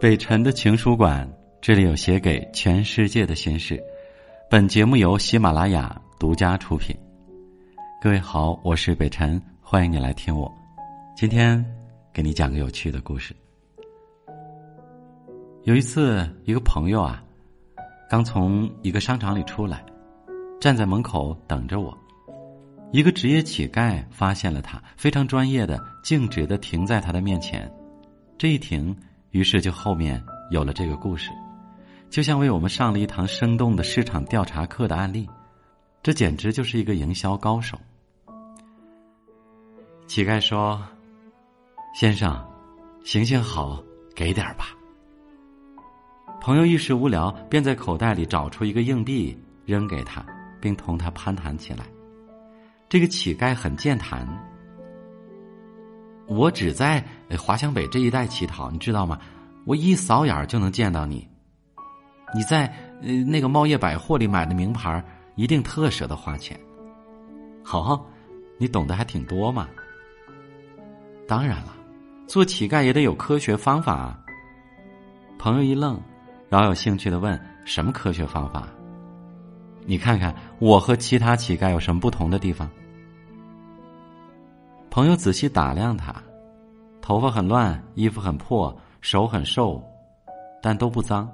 北辰的情书馆，这里有写给全世界的心事。本节目由喜马拉雅独家出品。各位好，我是北辰，欢迎你来听我。今天给你讲个有趣的故事。有一次，一个朋友啊，刚从一个商场里出来，站在门口等着我。一个职业乞丐发现了他，非常专业的、径直的停在他的面前。这一停。于是，就后面有了这个故事，就像为我们上了一堂生动的市场调查课的案例，这简直就是一个营销高手。乞丐说：“先生，行行好，给点吧。”朋友一时无聊，便在口袋里找出一个硬币扔给他，并同他攀谈起来。这个乞丐很健谈。我只在华强北这一带乞讨，你知道吗？我一扫眼就能见到你。你在呃那个茂业百货里买的名牌，一定特舍得花钱。好，你懂得还挺多嘛。当然了，做乞丐也得有科学方法啊。朋友一愣，饶有兴趣的问：“什么科学方法？你看看我和其他乞丐有什么不同的地方？”朋友仔细打量他，头发很乱，衣服很破，手很瘦，但都不脏。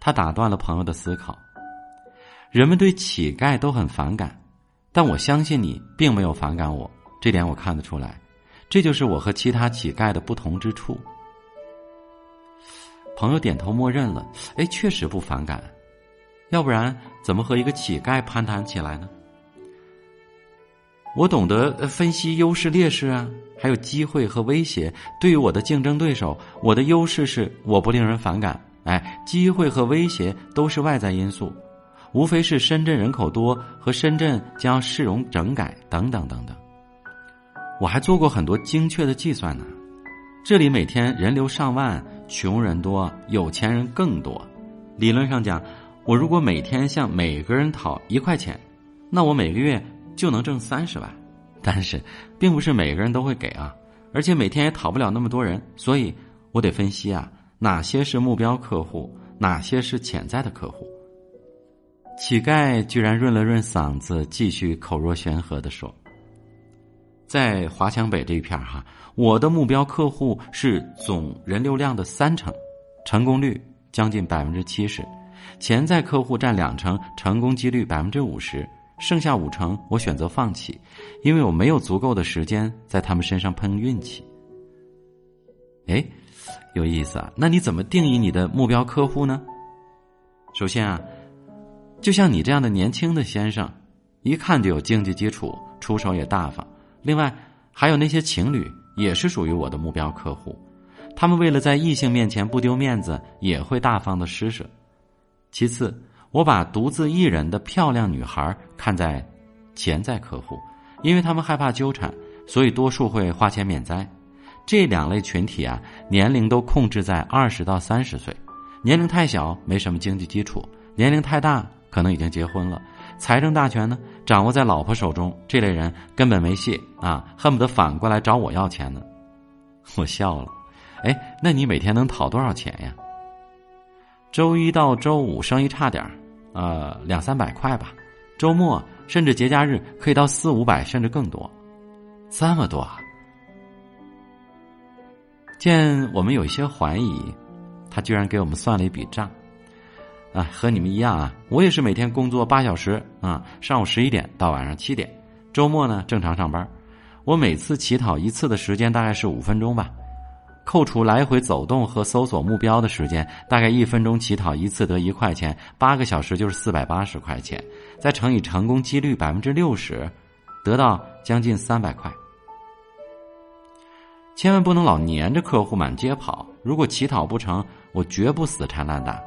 他打断了朋友的思考。人们对乞丐都很反感，但我相信你并没有反感我，这点我看得出来。这就是我和其他乞丐的不同之处。朋友点头默认了，哎，确实不反感，要不然怎么和一个乞丐攀谈起来呢？我懂得分析优势劣势啊，还有机会和威胁。对于我的竞争对手，我的优势是我不令人反感。哎，机会和威胁都是外在因素，无非是深圳人口多和深圳将市容整改等等等等。我还做过很多精确的计算呢。这里每天人流上万，穷人多，有钱人更多。理论上讲，我如果每天向每个人讨一块钱，那我每个月。就能挣三十万，但是并不是每个人都会给啊，而且每天也讨不了那么多人，所以我得分析啊，哪些是目标客户，哪些是潜在的客户。乞丐居然润了润嗓子，继续口若悬河的说：“在华强北这一片哈，我的目标客户是总人流量的三成，成功率将近百分之七十，潜在客户占两成，成功几率百分之五十。”剩下五成，我选择放弃，因为我没有足够的时间在他们身上碰运气。哎，有意思啊！那你怎么定义你的目标客户呢？首先啊，就像你这样的年轻的先生，一看就有经济基础，出手也大方。另外，还有那些情侣，也是属于我的目标客户。他们为了在异性面前不丢面子，也会大方的施舍。其次。我把独自一人的漂亮女孩看在潜在客户，因为他们害怕纠缠，所以多数会花钱免灾。这两类群体啊，年龄都控制在二十到三十岁，年龄太小没什么经济基础，年龄太大可能已经结婚了，财政大权呢掌握在老婆手中。这类人根本没戏啊，恨不得反过来找我要钱呢。我笑了，哎，那你每天能讨多少钱呀？周一到周五生意差点儿。呃，两三百块吧，周末甚至节假日可以到四五百，甚至更多，这么多啊！见我们有一些怀疑，他居然给我们算了一笔账，啊，和你们一样啊，我也是每天工作八小时啊，上午十一点到晚上七点，周末呢正常上班，我每次乞讨一次的时间大概是五分钟吧。扣除来回走动和搜索目标的时间，大概一分钟乞讨一次得一块钱，八个小时就是四百八十块钱，再乘以成功几率百分之六十，得到将近三百块。千万不能老黏着客户满街跑，如果乞讨不成，我绝不死缠烂打，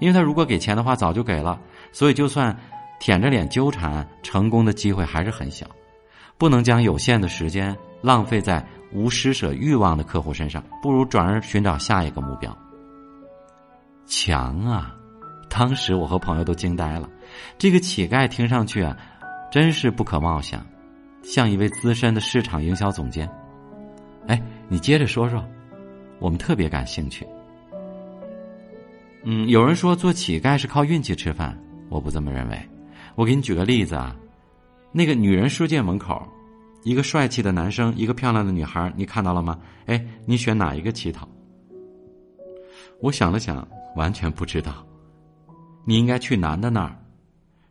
因为他如果给钱的话早就给了，所以就算舔着脸纠缠，成功的机会还是很小，不能将有限的时间浪费在。无施舍欲望的客户身上，不如转而寻找下一个目标。强啊！当时我和朋友都惊呆了。这个乞丐听上去啊，真是不可貌相，像一位资深的市场营销总监。哎，你接着说说，我们特别感兴趣。嗯，有人说做乞丐是靠运气吃饭，我不这么认为。我给你举个例子啊，那个女人世界门口，一个帅气的男生，一个漂亮的女孩，你看到了吗？哎，你选哪一个乞讨？我想了想，完全不知道。你应该去男的那儿，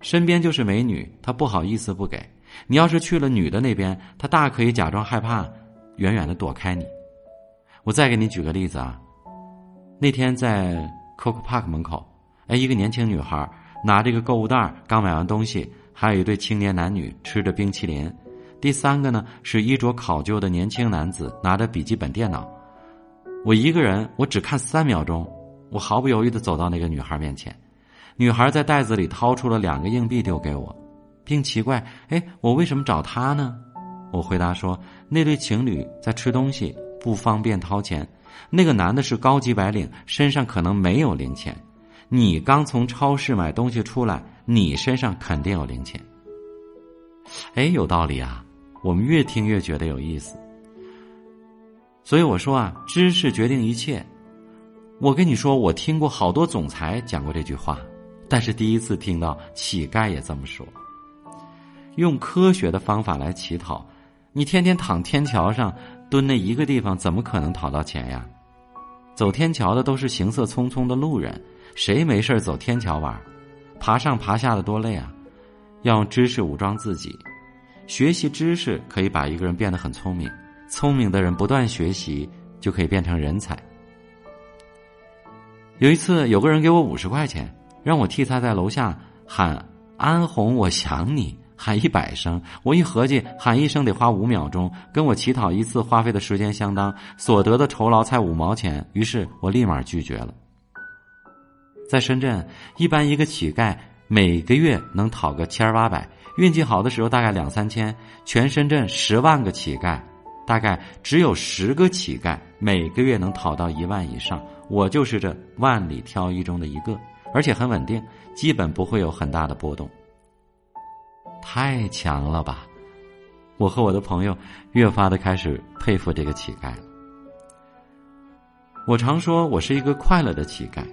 身边就是美女，他不好意思不给。你要是去了女的那边，他大可以假装害怕，远远的躲开你。我再给你举个例子啊，那天在 Coco Park 门口，哎，一个年轻女孩拿着个购物袋，刚买完东西，还有一对青年男女吃着冰淇淋。第三个呢是衣着考究的年轻男子，拿着笔记本电脑。我一个人，我只看三秒钟，我毫不犹豫的走到那个女孩面前。女孩在袋子里掏出了两个硬币丢给我，并奇怪：“哎，我为什么找她呢？”我回答说：“那对情侣在吃东西，不方便掏钱。那个男的是高级白领，身上可能没有零钱。你刚从超市买东西出来，你身上肯定有零钱。”哎，有道理啊！我们越听越觉得有意思。所以我说啊，知识决定一切。我跟你说，我听过好多总裁讲过这句话，但是第一次听到乞丐也这么说。用科学的方法来乞讨，你天天躺天桥上蹲那一个地方，怎么可能讨到钱呀？走天桥的都是行色匆匆的路人，谁没事走天桥玩？爬上爬下的多累啊！要用知识武装自己，学习知识可以把一个人变得很聪明。聪明的人不断学习，就可以变成人才。有一次，有个人给我五十块钱，让我替他在楼下喊“安红，我想你”，喊一百声。我一合计，喊一声得花五秒钟，跟我乞讨一次花费的时间相当，所得的酬劳才五毛钱。于是我立马拒绝了。在深圳，一般一个乞丐每个月能讨个千儿八百，运气好的时候大概两三千。全深圳十万个乞丐。大概只有十个乞丐每个月能讨到一万以上，我就是这万里挑一中的一个，而且很稳定，基本不会有很大的波动。太强了吧！我和我的朋友越发的开始佩服这个乞丐了。我常说我是一个快乐的乞丐，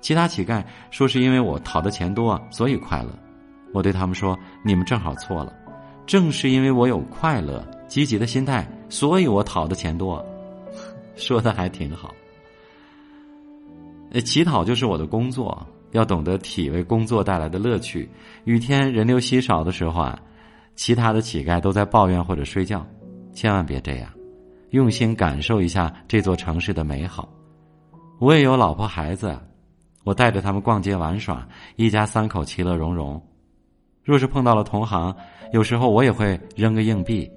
其他乞丐说是因为我讨的钱多所以快乐，我对他们说你们正好错了，正是因为我有快乐。积极的心态，所以我讨的钱多，说的还挺好。乞讨就是我的工作，要懂得体味工作带来的乐趣。雨天人流稀少的时候啊，其他的乞丐都在抱怨或者睡觉，千万别这样，用心感受一下这座城市的美好。我也有老婆孩子，我带着他们逛街玩耍，一家三口其乐融融。若是碰到了同行，有时候我也会扔个硬币。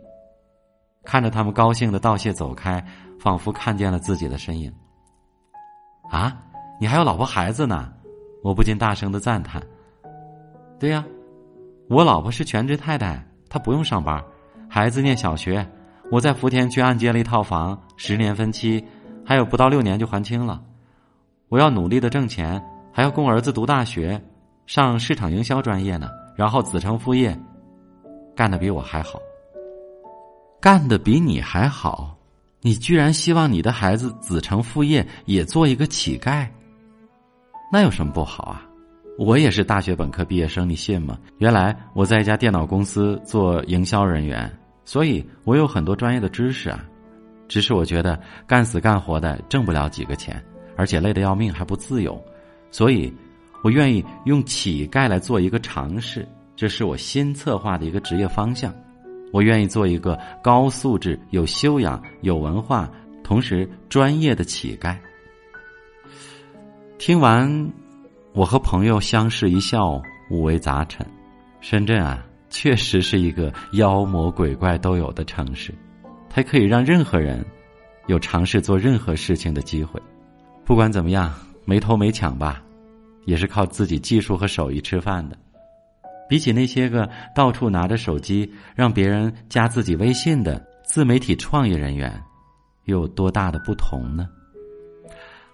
看着他们高兴的道谢走开，仿佛看见了自己的身影。啊，你还有老婆孩子呢？我不禁大声的赞叹。对呀，我老婆是全职太太，她不用上班，孩子念小学，我在福田区按揭了一套房，十年分期，还有不到六年就还清了。我要努力的挣钱，还要供儿子读大学，上市场营销专业呢，然后子承父业，干的比我还好。干的比你还好，你居然希望你的孩子子承父业也做一个乞丐？那有什么不好啊？我也是大学本科毕业生，你信吗？原来我在一家电脑公司做营销人员，所以我有很多专业的知识啊。只是我觉得干死干活的挣不了几个钱，而且累得要命，还不自由，所以我愿意用乞丐来做一个尝试，这是我新策划的一个职业方向。我愿意做一个高素质、有修养、有文化，同时专业的乞丐。听完，我和朋友相视一笑，五味杂陈。深圳啊，确实是一个妖魔鬼怪都有的城市，它可以让任何人有尝试做任何事情的机会。不管怎么样，没偷没抢吧，也是靠自己技术和手艺吃饭的。比起那些个到处拿着手机让别人加自己微信的自媒体创业人员，又有多大的不同呢？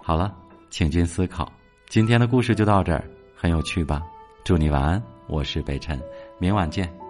好了，请君思考。今天的故事就到这儿，很有趣吧？祝你晚安，我是北辰，明晚见。